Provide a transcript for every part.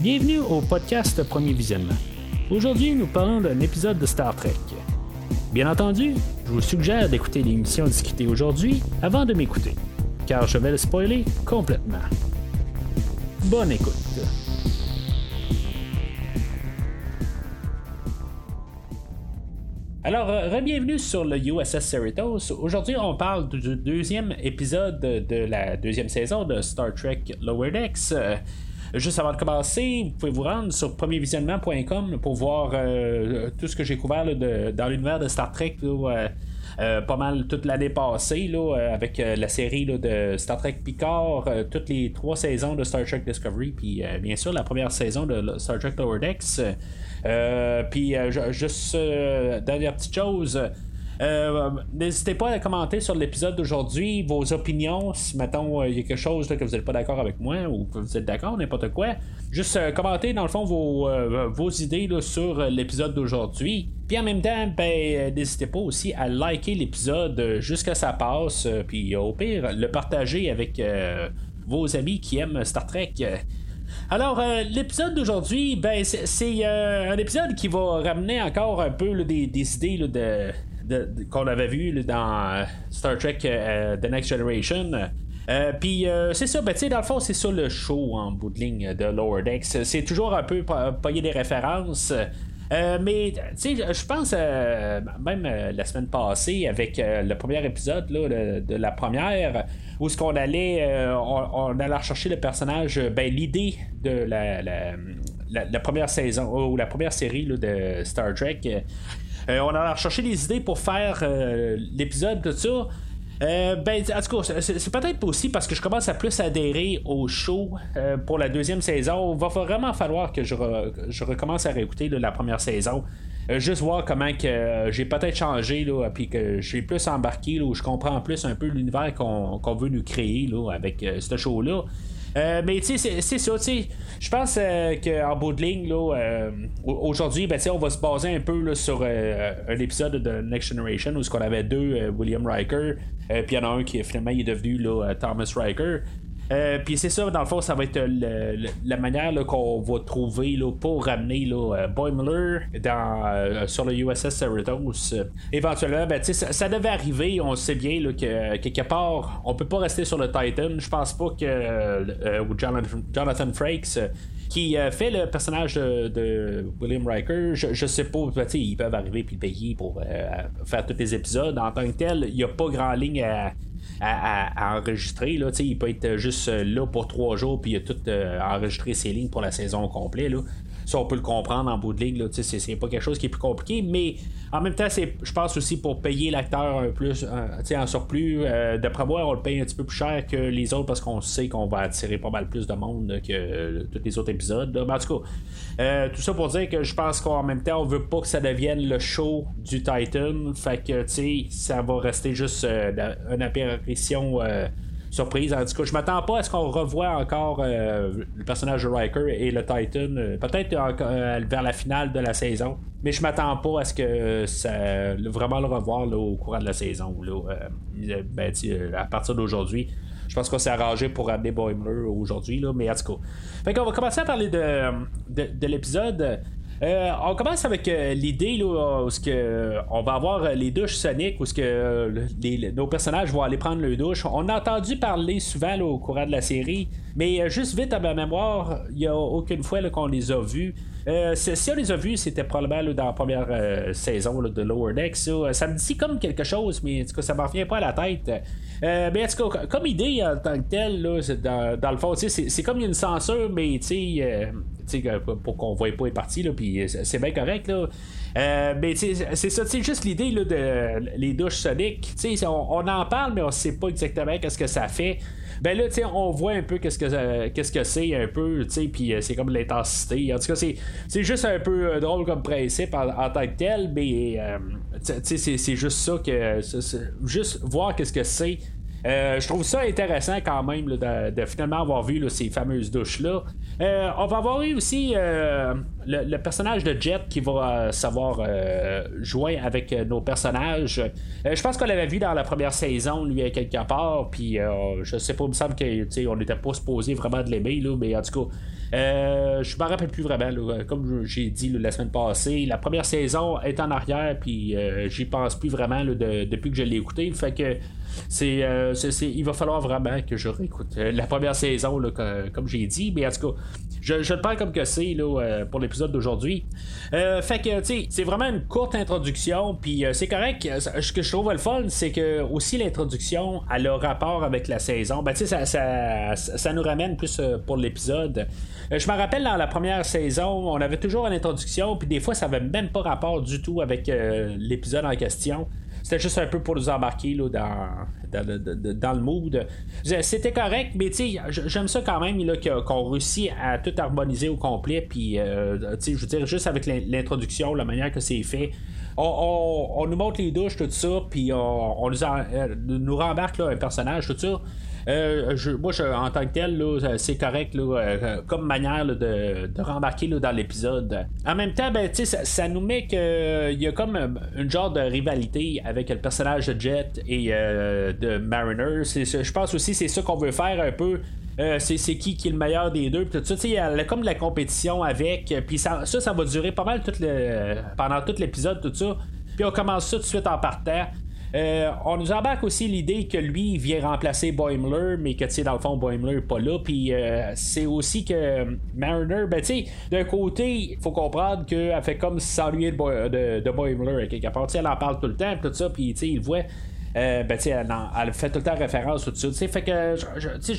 Bienvenue au podcast Premier Visionnement. Aujourd'hui, nous parlons d'un épisode de Star Trek. Bien entendu, je vous suggère d'écouter l'émission discutée aujourd'hui avant de m'écouter, car je vais le spoiler complètement. Bonne écoute. Alors, euh, bienvenue sur le USS Cerritos. Aujourd'hui, on parle du deuxième épisode de la deuxième saison de Star Trek Lower Decks. Euh, juste avant de commencer, vous pouvez vous rendre sur premiervisionnement.com pour voir euh, tout ce que j'ai couvert dans l'univers de Star Trek. pas mal toute l'année passée là, avec la série de Star Trek Picard, toutes les trois saisons de Star Trek Discovery, puis bien sûr la première saison de Star Trek Lower Decks. Euh, puis euh, juste euh, dernière petite chose. N'hésitez pas à commenter sur l'épisode d'aujourd'hui vos opinions. Si maintenant il y a quelque chose que vous n'êtes pas d'accord avec moi ou que vous êtes d'accord, n'importe quoi. Juste commenter dans le fond vos, vos idées sur l'épisode d'aujourd'hui. Puis en même temps, ben, n'hésitez pas aussi à liker l'épisode jusqu'à sa passe. Puis au pire, le partager avec vos amis qui aiment Star Trek. Alors, euh, l'épisode d'aujourd'hui, ben, c'est euh, un épisode qui va ramener encore un peu des, idées de, qu'on avait vu dans euh, Star Trek The Next Generation. Puis c'est ça, ben, dans le fond, c'est ça le show en bout de ligne de Lower Decks. C'est toujours un peu payer des références. mais je pense même la semaine passée avec le premier épisode de la première, où ce qu'on allait, euh, on, allait rechercher le personnage, euh, ben, l'idée de la, première saison ou la première série de Star Trek. Euh, on allait rechercher des idées pour faire l'épisode, tout ça. ben, en tout cas, c'est, peut-être aussi parce que je commence à plus adhérer au show pour la deuxième saison. Il va vraiment falloir que je, recommence à réécouter la première saison. Euh, juste voir comment que euh, j'ai peut-être changé, là, puis que j'ai plus embarqué, où je comprends plus un peu l'univers qu'on, veut nous créer là, avec euh, ce show-là. Mais tu sais, c'est, ça, tu sais. Je pense qu'en bout de ligne, là, aujourd'hui, ben, on va se baser un peu sur un épisode de Next Generation où on avait deux William Riker, puis il y en a un qui finalement est devenu Thomas Riker. Euh, puis c'est ça, dans le fond, ça va être la manière qu'on va trouver là, pour ramener là, euh, Boimler euh, sur le USS Cerritos. éventuellement, ben, ça, ça, devait arriver. On sait bien que quelque part, on peut pas rester sur le Titan. Je pense pas que Jonathan, Jonathan Frakes qui fait le personnage de, William Riker. Je, sais pas, ils peuvent arriver puis payer pour faire tous les épisodes. En tant que tel, il n'y a pas grand ligne à, à, enregistrer. Il peut être juste euh, là pour trois jours, puis il a tout euh, enregistré ses lignes pour la saison complète. Là. Ça, on peut le comprendre en bout de ligne. C'est, c'est pas quelque chose qui est plus compliqué, mais en même temps, c'est, je pense aussi pour payer l'acteur un plus, en surplus. Euh, d'après moi, on le paye un petit peu plus cher que les autres parce qu'on sait qu'on va attirer pas mal plus de monde que tous les autres épisodes. Mais en tout cas, tout ça pour dire que je pense qu'en même temps, on veut pas que ça devienne le show du Titan. Fait que, ça va rester juste une apparition surprise. En tout cas, je m'attends pas à ce qu'on revoie encore euh, le personnage de Riker et le Titan, euh, peut-être euh, vers la finale de la saison. Mais je m'attends pas à ce que ça vraiment le revoir au courant de la saison. Ben, à partir d'aujourd'hui. Je pense qu'on s'est arrangé pour amener Boimler aujourd'hui, mais en tout cas. Fait qu'on va commencer à parler de, de l'épisode. Euh, on commence avec euh, l'idée là, où que, on va avoir les douches soniques, où que nos personnages vont aller prendre le douche. On a entendu parler souvent au courant de la série, mais euh, juste vite à ma mémoire, il n'y a aucune fois qu'on les a vus. si on les a vus, c'était probablement dans la première saison de Lower Decks. Ça, me dit comme quelque chose, mais en tout cas, ça m'en revient pas à la tête. mais en tout cas, comme idée en tant que telle, dans, dans, le fond, c'est comme une censure, mais tu sais pour qu'on voie pas les parties, là, puis c'est bien correct, là. Euh, mais c'est ça, c'est juste l'idée de les douches soniques. On, on en parle, mais on sait pas exactement qu'est-ce que ça fait. Ben là, on voit un peu qu'est-ce que qu'est-ce que c'est un peu, puis euh, c'est comme l'intensité. En tout cas, c'est juste un peu euh, drôle comme principe en, tant que tel, mais c'est juste ça que juste voir qu'est-ce que c'est euh, je trouve ça intéressant quand même de, finalement avoir vu ces fameuses douches-là. Euh, on va avoir eu aussi euh, le, personnage de Jet qui va savoir jouer avec nos personnages. je pense qu'on l'avait vu dans la première saison, lui, quelque part. Puis je sais pas, il me semble qu'on n'était pas supposé vraiment de l'aimer, mais en tout cas. Euh, je me rappelle plus vraiment, comme j'ai dit la semaine passée, la première saison est en arrière, puis euh, j'y pense plus vraiment depuis que je l'ai écouté. Fait que c'est, il va falloir vraiment que je réécoute la première saison, comme, j'ai dit, mais en tout cas, je, je le parle comme que c'est pour l'épisode d'aujourd'hui. fait que, tu c'est vraiment une courte introduction, puis c'est correct. Ce que je trouve le fun, c'est que aussi l'introduction, a le rapport avec la saison. Ben, tu sais, ça, ça, nous ramène plus pour l'épisode. Euh, je me rappelle dans la première saison, on avait toujours une introduction, puis des fois, ça avait même pas rapport du tout avec euh, l'épisode en question. C'était juste un peu pour nous embarquer là, dans, dans, le mood. C'était correct, mais j'aime ça quand même qu'on réussit à tout harmoniser au complet. Puis, euh, je veux dire, juste avec l'introduction, la manière que c'est fait. On, nous montre les douches, tout ça, puis on, nous, nous rembarque un personnage, tout ça. Euh, moi, en tant que tel, c'est correct euh, comme manière de, rembarquer dans l'épisode. En même temps, ben, ça, ça nous met qu'il y a comme une genre de rivalité avec le personnage de Jet et euh, de Mariner. Je pense aussi c'est ça qu'on veut faire un peu. c'est, qui qui est le meilleur des deux. Tout ça, il y a comme de la compétition avec. Puis ça, ça, va durer pas mal tout le, pendant tout l'épisode, tout ça. Puis on commence ça tout de suite en partant. Euh, on nous embarque aussi l'idée que lui vient remplacer Boimler, mais que tu sais, dans le fond, Boimler n'est pas là. Puis euh, c'est aussi que Mariner, ben tu sais, d'un côté, il faut comprendre qu'elle fait comme s'ennuyer de, de, de Boimler quelque part. elle en parle tout le temps, tout ça, puis tu sais, il voit. Euh, ben, elle, fait tout le temps référence au dessus. Fait que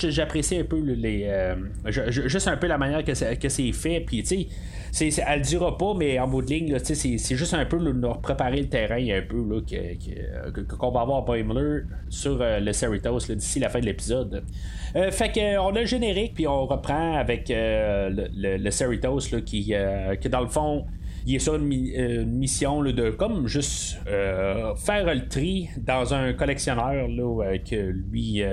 j'apprécie un peu les. Euh, juste un peu la manière que c'est fait. Puis, tu sais, elle dira pas, mais en bout de ligne, c'est juste un peu nous préparer le terrain un peu qu'on va avoir Boimler sur euh, le Cerritos d'ici la fin de l'épisode. fait que on a le générique, puis on reprend avec le, le, Cerritos qui, qui, dans le fond, il est sur une, euh, mission de comme juste euh, faire le tri dans un collectionneur là, euh, que lui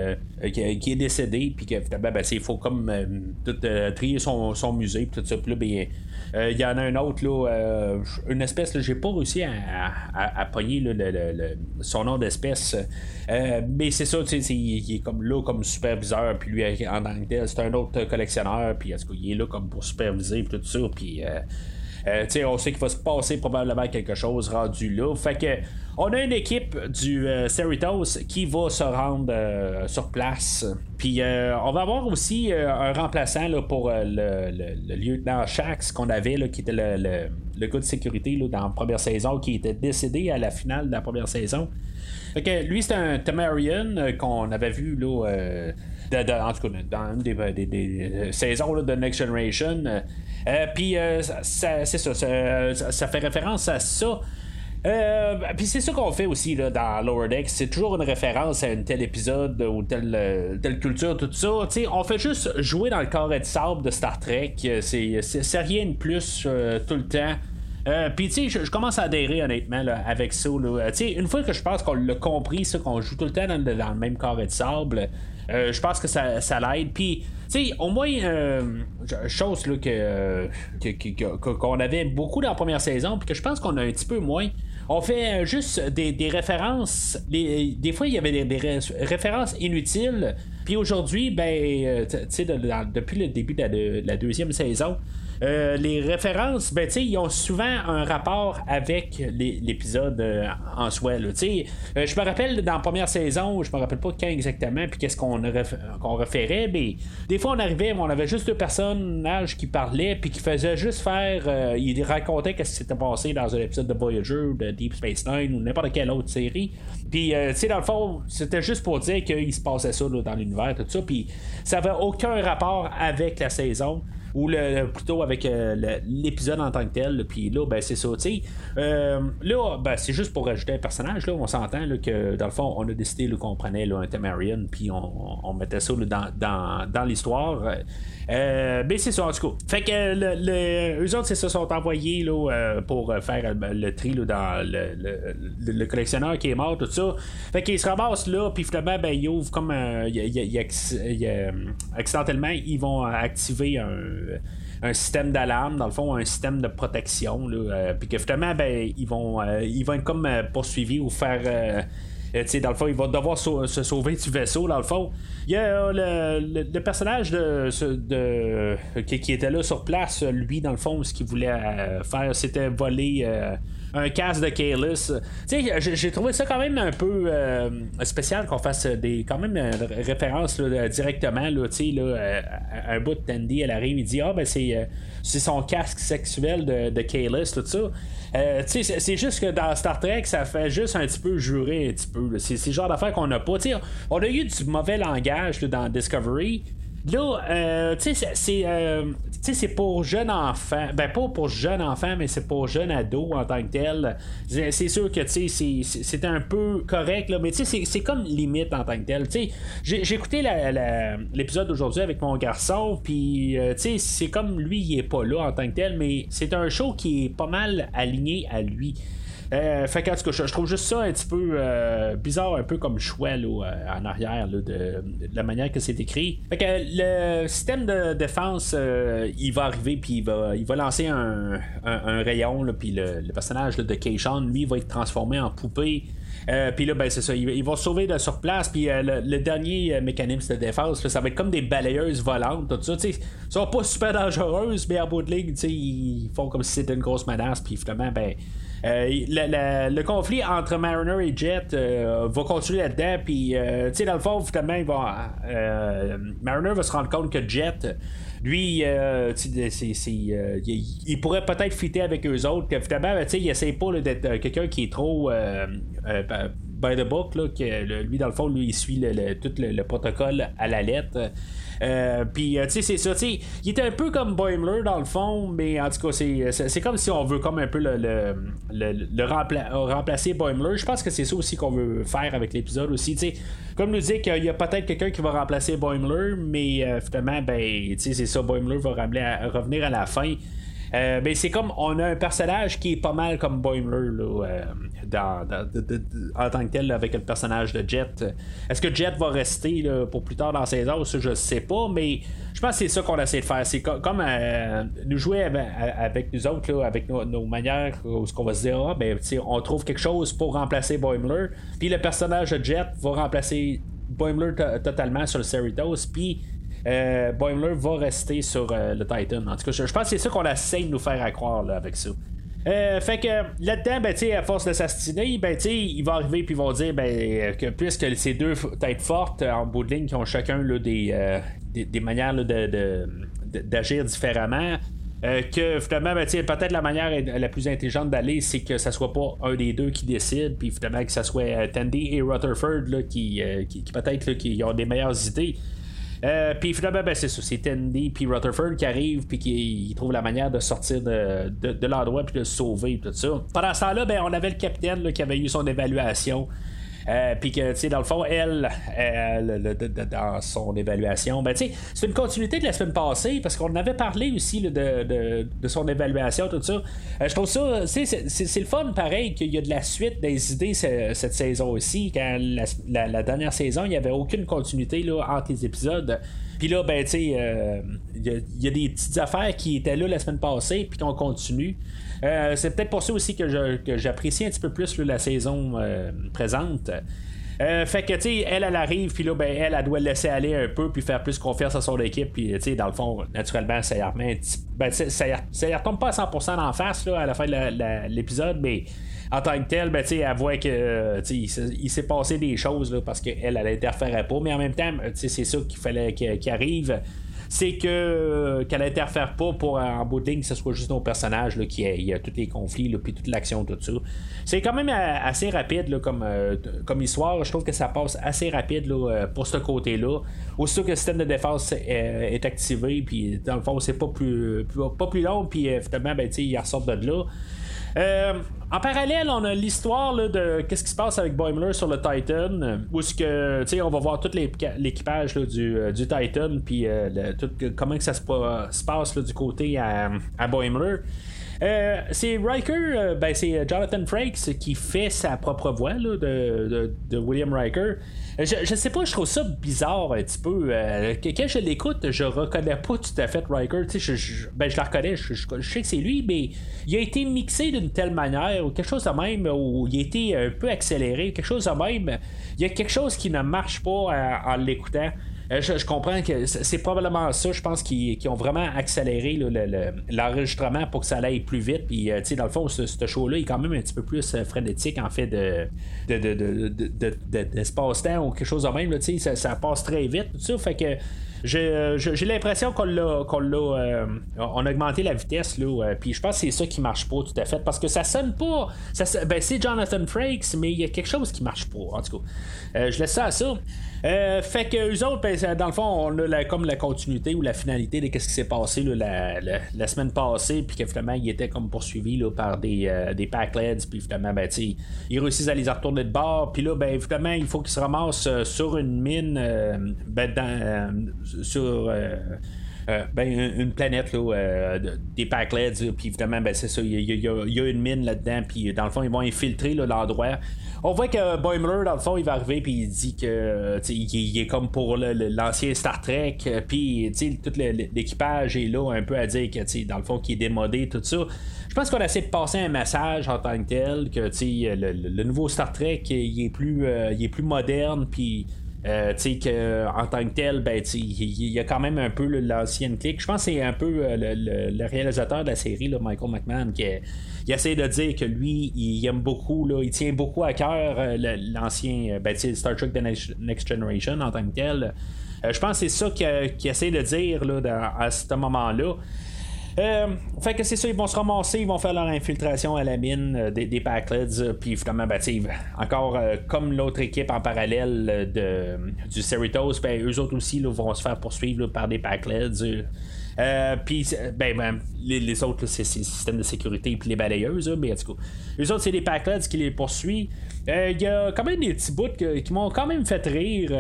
qui, est décédé puis que ben, il faut comme tout trier son, son musée tout ça puis là ben, il y en a un autre là, une espèce j'ai pas réussi à, à, pogner son nom d'espèce mais c'est ça il, est comme là comme superviseur puis lui en anglais c'est un autre collectionneur puis il est là comme pour superviser tout ça puis euh, on sait qu'il va se passer probablement quelque chose rendu là. Fait que on a une équipe du euh, Cerritos qui va se rendre euh, sur place. Puis on va avoir aussi un remplaçant pour le, lieutenant Shax qu'on avait, qui était le, le, gars de sécurité dans la première saison, qui était décédé à la finale de la première saison. Fait que lui, c'est un Tamarian qu'on avait vu là, en tout cas dans une des, saisons de Next Generation. Euh, puis euh, c'est ça, ça, fait référence à ça. Euh, puis c'est ça qu'on fait aussi là, dans Lower Decks. C'est toujours une référence à un tel épisode ou telle, telle culture, tout ça. on fait juste jouer dans le carré de sable de Star Trek. C'est rien de plus tout le temps. Puis tu sais, je, commence à adhérer honnêtement avec ça. Là. une fois que je pense qu'on l'a compris, ça qu'on joue tout le temps dans, le même carré de sable, euh, je pense que ça, ça l'aide. Puis, tu sais, au moins, euh, chose là, que, qu'on avait beaucoup dans la première saison, puis que je pense qu'on a un petit peu moins. On fait euh, juste des, références. des fois, il y avait des, références inutiles. Puis aujourd'hui, ben, tu sais, depuis le début de la deuxième saison, euh, les références, ben, ils ont souvent un rapport avec l'épisode euh, en soi. Euh, je me rappelle dans la première saison, je me rappelle pas quand exactement, puis qu'est-ce qu'on référait, mais des fois on arrivait, on avait juste deux personnages qui parlaient, puis qui faisaient juste faire. ils racontaient qu'est-ce qui s'était passé dans un épisode de Voyager, de Deep Space Nine ou n'importe quelle autre série. Puis, tu sais, dans le fond, c'était juste pour dire qu'il se passait ça dans l'univers, tout ça, puis ça avait aucun rapport avec la saison ou le, plutôt avec euh, l'épisode en tant que tel. Puis là, ben, c'est ça. Euh, là, ben, c'est juste pour rajouter un personnage. Là, on s'entend que dans le fond, on a décidé qu'on prenait un Tamarian, puis on, mettait ça dans, dans, dans l'histoire. Euh, mais c'est ça, en tout cas. Fait que le, eux autres, c'est ça, sont envoyés là, pour faire le tri dans le, collectionneur qui est mort, tout ça. Fait qu'ils se ramassent là, puis finalement, ben, ils ouvrent comme. accidentellement, ils vont activer un système d'alarme, dans le fond, un système de protection. Euh, puis que finalement, ben, ils vont ils vont être comme poursuivis ou faire dans le fond, il va devoir se sauver du vaisseau, dans le fond. Il y a le, personnage de, de qui, était là sur place, lui, dans le fond, ce qu'il voulait faire, c'était voler un casque de Kalis. J'ai trouvé ça quand même un peu euh, spécial qu'on fasse des quand même euh, références directement. Là, là, un bout de Tandy, elle arrive, il dit Ah, ben c'est, euh, son casque sexuel de, de tout ça. c'est juste que dans Star Trek, ça fait juste un petit peu jurer un petit peu. C'est, le genre d'affaires qu'on n'a pas. on a eu du mauvais langage dans Discovery. Là, euh, tu sais, c'est, euh, c'est pour jeunes enfants. Ben, pas pour jeunes enfants, mais c'est pour jeunes ados en tant que tel. C'est sûr que, tu sais, c'est un peu correct, là, mais tu sais, c'est comme limite en tant que tel. Tu sais, j'ai écouté l'épisode d'aujourd'hui avec mon garçon, puis, euh, tu sais, c'est comme lui, il est pas là en tant que tel, mais c'est un show qui est pas mal aligné à lui. Euh, fait tout cas, je, trouve juste ça un petit peu euh, bizarre, un peu comme choix là, euh, en arrière de, la manière que c'est écrit. Fait que le système de défense, il va arriver, puis il va, il va lancer un, rayon, puis le, personnage de Keishan, lui, va être transformé en poupée. puis là, ben c'est ça, il, va sauver de sur place. Puis le, dernier mécanisme de défense, ça va être comme des balayeuses volantes, tout ça. Ils sont pas super dangereuses, mais à bout de ligne, ils font comme si c'était une grosse menace. Puis finalement, ben euh, le conflit entre Mariner et Jet euh, va continuer là-dedans. Puis, euh, tu sais, dans le fond, Mariner va se rendre compte que Jet, lui, il, pourrait peut-être fitter avec eux autres. Que finalement, ben, il essaie pas d'être quelqu'un qui est trop by the book. Là, que, lui, dans le fond, lui, il suit tout le, protocole à la lettre. Euh, puis, euh, tu sais, c'est ça. Tu il était un peu comme Boimler dans le fond, mais en tout cas, c'est comme si on veut comme un peu le, le, remplacer Boimler. Je pense que c'est ça aussi qu'on veut faire avec l'épisode aussi. Tu sais, comme nous dit qu'il y a peut-être quelqu'un qui va remplacer Boimler, mais euh, finalement, ben, tu sais, c'est ça. Boimler va revenir à la fin. Euh, ben, c'est comme on a un personnage qui est pas mal comme Boimler là, dans, en tant que tel avec le personnage de Jet. Est-ce que Jet va rester pour plus tard dans la saison? Ça, je sais pas, mais je pense que c'est ça qu'on essaie de faire. C'est comme euh, nous jouer avec, nous autres, avec nos, manières, où ce qu'on va se dire, ah, ben, on trouve quelque chose pour remplacer Boimler, puis le personnage de Jet va remplacer Boimler totalement sur le Cerritos, puis euh, Boimler va rester sur euh, le Titan. En tout cas, je, pense que c'est ça qu'on essaie de nous faire croire avec ça. Euh, fait que là-dedans, ben, à force de s'astiner, ben, il va arriver puis ils vont dire ben, que puisque ces deux têtes fortes en bout de ligne qui ont chacun là, des, euh, des, manières de, d'agir différemment, euh, que finalement, ben, peut-être la manière la plus intelligente d'aller, c'est que ça soit pas un des deux qui décide, puis finalement que ça soit Tandy et Rutherford là, qui, qui, qui peut-être qui ont des meilleures idées. Euh, puis finalement, ben, c'est ça. C'est Tandy puis Rutherford qui arrivent puis qui trouvent la manière de sortir de, de, l'endroit puis de se sauver tout ça. Pendant ce temps-là, ben, on avait le capitaine qui avait eu son évaluation. Euh, puis que, tu sais, dans le fond, elle, dans son évaluation, ben, tu sais, c'est une continuité de la semaine passée, parce qu'on avait parlé aussi de, son évaluation, tout ça. Euh, je trouve ça, c'est le fun, pareil, qu'il y a de la suite des idées cette saison aussi. Quand la, dernière saison, il n'y avait aucune continuité là, entre les épisodes. Puis là, ben, tu sais, euh, il y, a des petites affaires qui étaient là la semaine passée, puis qu'on continue. Euh, c'est peut-être pour ça aussi que, j'apprécie un petit peu plus la saison euh, présente. Euh, fait que, tu sais, elle, elle arrive, puis là, ben, elle, elle doit laisser aller un peu, puis faire plus confiance à son équipe, puis, tu sais, dans le fond, naturellement, ça y remet ben, ça, ça y retombe pas à 100% en face, là, à la fin de l'épisode, mais en tant que tel, ben, elle voit que il, s'est passé des choses là, parce qu'elle, elle interférait pas, mais en même temps, c'est ça qu'il fallait qu'il arrive c'est que qu'elle interfère pas pour en bout de ligne que ce soit juste nos personnages là, qui y a tous les conflits puis toute l'action tout ça. C'est quand même euh, assez rapide comme, euh, comme histoire. Je trouve que ça passe assez rapide euh, pour ce côté là aussitôt que le système de défense est, activé puis dans le fond c'est pas plus, pas plus long puis finalement ben, ils ressortent de là euh, en parallèle, on a l'histoire de qu'est-ce qui se passe avec Boimler sur le Titan, où ce que, tu sais, on va voir tout l'équipage du, euh, du, Titan, puis euh, comment que ça se, passe du côté à, à Boimler. C'est Riker, ben, c'est Jonathan Frakes qui fait sa propre voix de, William Riker. Je, je, sais pas, je trouve ça bizarre un petit peu. quand je l'écoute, je reconnais pas tout à fait Riker. Je, je, ben, je la reconnais, je, sais que c'est lui, mais il a été mixé d'une telle manière, ou quelque chose de même, où il a été un peu accéléré, quelque chose de même. Il y a quelque chose qui ne marche pas en l'écoutant. Euh, je, comprends que c'est probablement ça. Je pense qu'ils ont vraiment accéléré l'enregistrement pour que ça aille plus vite. Puis, euh, dans le fond, ce, show-là est quand même un petit peu plus euh, frénétique en fait de, d'espace-temps ou quelque chose de même. ça, ça passe très vite. Tout ça. Fait que j'ai l'impression qu'on l'a, euh, on a augmenté la vitesse là, puis je pense que c'est ça qui marche pas tout à fait parce que ça sonne pas. Ben c'est Jonathan Frakes, mais il y a quelque chose qui marche pas. En tout cas, je laisse ça à ça. Fait que eux autres, ben, dans le fond, on a comme la continuité ou la finalité de ce qui s'est passé la, la, semaine passée, puis que finalement, il était comme poursuivi là, par des, des Packleds, puis finalement, ben, ils réussissent à les retourner de bord, puis là, ben, finalement, il faut qu'ils se ramassent sur une mine ben, dans, sur euh, euh, ben, une planète là, euh, des Packlets, puis évidemment, ben, c'est ça, il y, a une mine là-dedans, puis dans le fond, ils vont infiltrer l'endroit. On voit que Boimler, dans le fond, il va arriver, puis il dit que il, est comme pour l'ancien Star Trek, puis tout l'équipage est là un peu à dire que, dans le fond, qu'il est démodé, tout ça. Je pense qu'on essaie de passer un message en tant que tel, que le, le, nouveau Star Trek, il est plus, il est plus moderne, puis euh, que, en tant que tel, ben, il y a quand même un peu l'ancienne clique. Je pense que c'est un peu euh, le, réalisateur de la série, Michael McMahon, qui essaie de dire que lui, il aime beaucoup, là, il tient beaucoup à cœur euh, l'ancien ben, Star Trek The Next Generation en tant que tel. je pense que c'est ça qu'il essaie de dire là, à ce moment-là. Euh, fait que c'est ça, ils vont se ramasser, ils vont faire leur infiltration à la mine euh, des, des Packleds, euh, puis finalement, ben, encore comme l'autre équipe en parallèle de, du Cerritos, ben, eux autres aussi vont se faire poursuivre par des Packleds. puis, ben, ben les, autres, c'est le système de sécurité puis les balayeuses, mais en tout cas, eux autres, c'est les Packleds qui les poursuivent. Il y a quand même des petits bouts qui m'ont quand même fait rire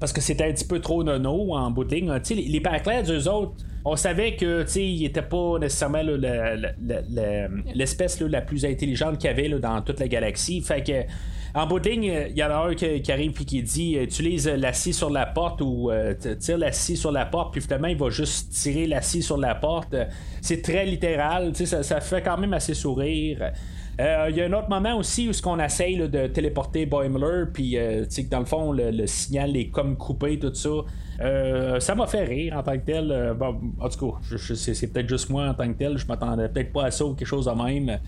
parce que c'était un petit peu trop nono en bout de ligne. Les, les Packleds, eux autres, on savait que il était pas nécessairement l'espèce la, plus intelligente qu'il y avait dans toute la galaxie. Fait que en bout de ligne, il y en a un qui, arrive et qui dit utilise la scie sur la porte ou euh, tire la scie sur la porte, puis finalement il va juste tirer la scie sur la porte. C'est très littéral, ça fait quand même assez sourire. Euh, il y a un autre moment aussi où ce qu'on essaye de téléporter Boimler, puis euh, dans le fond le, signal est comme coupé, tout ça. Euh, ça m'a fait rire en tant que tel. Euh, en tout cas, c'est, peut-être juste moi en tant que tel. Je m'attendais peut-être pas à ça ou quelque chose de même.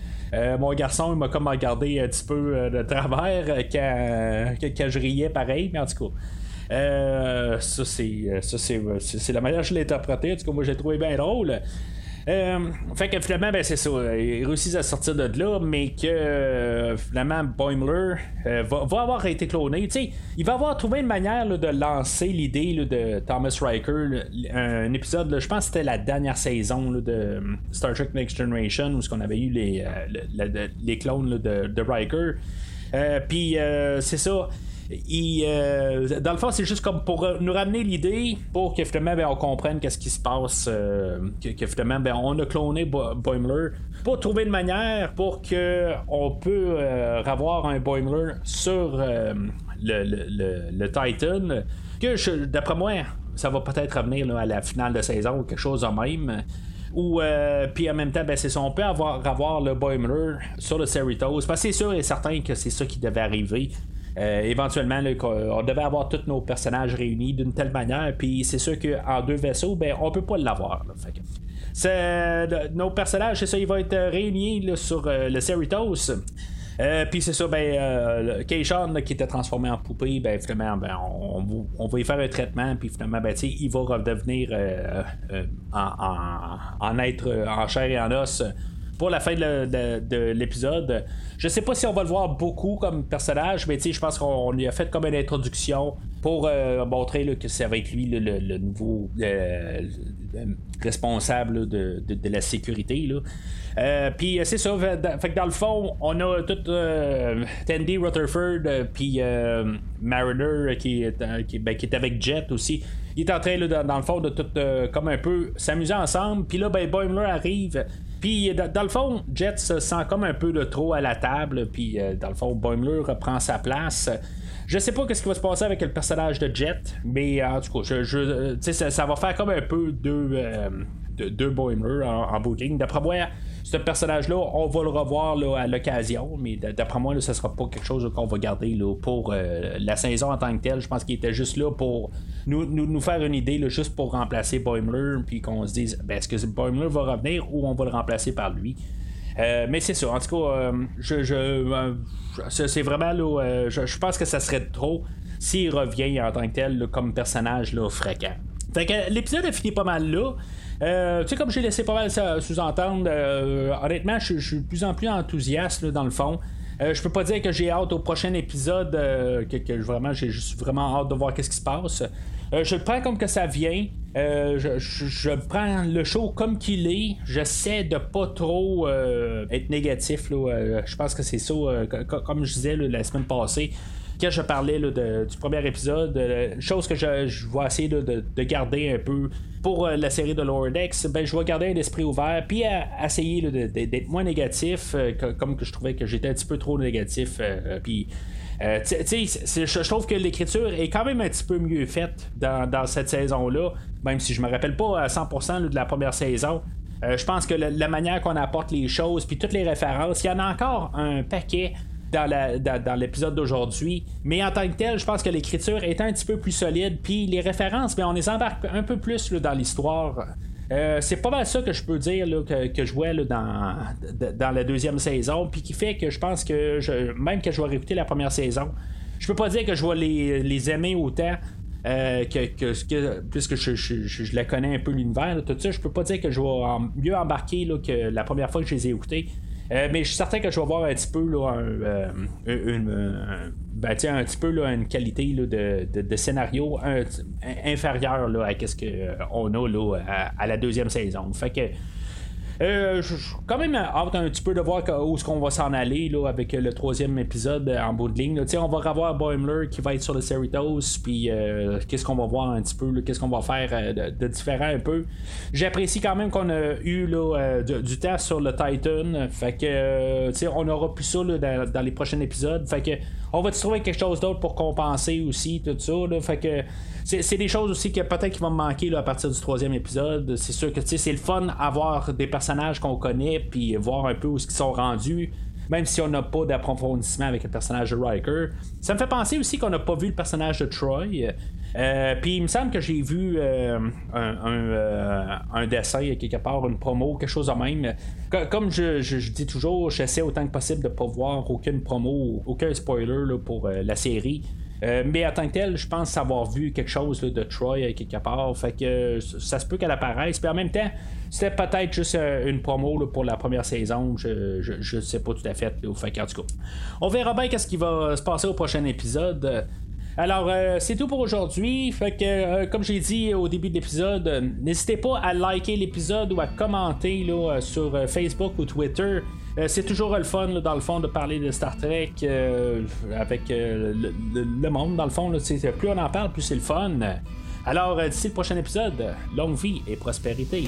Mon garçon, il m'a comme regardé un petit peu de travers quand, je riais pareil, mais en tout cas. ça, c'est, ça c'est, la manière que je l'ai interprété. En tout cas, moi, j'ai trouvé bien drôle. Euh, fait que finalement, ben, c'est ça. Ils réussissent à sortir de là, mais que euh, finalement, Boimler euh, va, avoir été cloné. il va avoir trouvé une manière de lancer l'idée de Thomas Riker. un épisode, je pense que c'était la dernière saison de Star Trek Next Generation où on avait eu les, clones de Riker. Puis c'est ça. Euh, dans le fond, c'est juste comme pour nous ramener l'idée pour que finalement ben, on comprenne qu'est-ce qui se passe, euh, que, finalement ben, on a cloné Boimler pour trouver une manière pour que on peut euh, avoir un Boimler sur le, Titan. Que d'après moi, ça va peut-être revenir à la finale de saison ou quelque chose de même. Ou puis en même temps, ben, c'est ça, on peut avoir, avoir le Boimler sur le Cerritos. Parce que c'est sûr et certain que c'est ça qui devait arriver. Euh, éventuellement, on devait avoir tous nos personnages réunis d'une telle manière, puis c'est sûr qu'en deux vaisseaux, ben, on peut pas l'avoir. nos personnages, c'est ça, ils vont être réunis sur euh, le Cerritos. Euh, puis c'est ça, ben, euh, qui était transformé en poupée, ben, finalement, ben, on, va y faire un traitement, puis finalement, ben, il va redevenir en, être en chair et en os pour la fin de, l'épisode. Je sais pas si on va le voir beaucoup comme personnage, mais je pense qu'on lui a fait comme une introduction pour euh, montrer que ça va être lui le, nouveau euh, responsable de, la sécurité. Euh, puis c'est ça, fait, dans le fond, on a tout Tandy Rutherford, puis Mariner qui est, ben, qui, est avec Jet aussi. Il est en train, dans, le fond, de tout comme un peu s'amuser ensemble. Puis là, ben, Boimler arrive. Puis, dans, le fond, Jet se sent comme un peu de trop à la table. Puis, dans le fond, Boimler reprend sa place. Je sais pas ce qui va se passer avec le personnage de Jet, mais en tout cas, je, ça, va faire comme un peu deux, deux Boimler en, en. D'après moi, ce personnage-là, on va le revoir à l'occasion, mais d'après moi, ce sera pas quelque chose qu'on va garder pour euh, la saison en tant que telle. Je pense qu'il était juste là pour nous, nous, faire une idée, juste pour remplacer Boimler, puis qu'on se dise ben, est-ce que Boimler va revenir ou on va le remplacer par lui? Euh, mais c'est ça. En tout cas, euh, je, c'est vraiment là, je, pense que ça serait trop s'il revient en tant que tel comme personnage là, fréquent. Fait que l'épisode a fini pas mal là. Euh, tu sais, comme j'ai laissé pas mal sous-entendre, euh, honnêtement, je suis de plus en plus enthousiaste dans le fond. Euh, je peux pas dire que j'ai hâte au prochain épisode, que, vraiment, j'ai juste vraiment hâte de voir qu'est-ce qui se passe. je le prends comme que ça vient. Je, prends le show comme qu'il est. J'essaie de pas trop être négatif. je pense que c'est ça, comme je disais la semaine passée quand je parlais du premier épisode, euh, chose que je, vais essayer de, garder un peu pour euh, la série de Lower Decks, ben, je vais garder un esprit ouvert, puis essayer d'être moins négatif, euh, comme que je trouvais que j'étais un petit peu trop négatif. puis. je trouve que l'écriture est quand même un petit peu mieux faite dans, cette saison-là, même si je me rappelle pas à 100% de la première saison. je pense que la manière qu'on apporte les choses, puis toutes les références, il y en a encore un paquet dans, l'épisode d'aujourd'hui. Mais en tant que tel, je pense que l'écriture est un petit peu plus solide. Puis les références, ben, on les embarque un peu plus dans l'histoire. Euh, c'est pas mal ça que je peux dire que, je vois dans, la deuxième saison, puis qui fait que je pense que même que je vais réécouter la première saison, je peux pas dire que je vais les, aimer autant. Euh, que, puisque je, la connais un peu l'univers, tout ça, je peux pas dire que je vais mieux embarquer que la première fois que je les ai écoutés. Euh, mais je suis certain que je vais voir un petit peu là, euh, une, ben, un petit peu là, une qualité là, de, de, scénario inférieure là, à ce qu'on a là, à, à, la deuxième saison. Fait que euh, je suis quand même hâte un petit peu de voir où est-ce qu'on va s'en aller là, avec le troisième épisode en bout de ligne. On va revoir Boimler qui va être sur le Cerritos, puis euh, qu'est-ce qu'on va voir un petit peu, qu'est-ce qu'on va faire euh, de, différent un peu. J'apprécie quand même qu'on a eu là, du, temps sur le Titan, fait que on aura plus ça dans, les prochains épisodes. Fait que on va trouver quelque chose d'autre pour compenser aussi tout ça. fait que c'est des choses aussi que peut-être qui vont me manquer à partir du troisième épisode. C'est sûr que c'est le fun avoir des personnages qu'on connaît puis voir un peu où ils sont rendus. Même si on n'a pas d'approfondissement avec le personnage de Riker. Ça me fait penser aussi qu'on n'a pas vu le personnage de Troy. Euh, puis il me semble que j'ai vu euh, euh, un, dessin quelque part, une promo, quelque chose de même. Comme je, dis toujours, j'essaie autant que possible de ne pas voir aucune promo, aucun spoiler pour la série. Euh, mais en tant que tel, je pense avoir vu quelque chose de Troy quelque part. Fait que ça se peut qu'elle apparaisse. Puis en même temps, c'était peut-être juste euh, une promo pour la première saison. Je, je, sais pas tout à fait. Fait en tout cas, on verra bien qu'est-ce qui va se passer au prochain épisode. Alors, euh, c'est tout pour aujourd'hui. Fait que, comme j'ai dit au début de l'épisode, n'hésitez pas à liker l'épisode ou à commenter là, sur Facebook ou Twitter. Euh, c'est toujours le fun, dans le fond, de parler de Star Trek euh, avec euh, le, monde, dans le fond. plus on en parle, plus c'est le fun. Alors, d'ici le prochain épisode, longue vie et prospérité.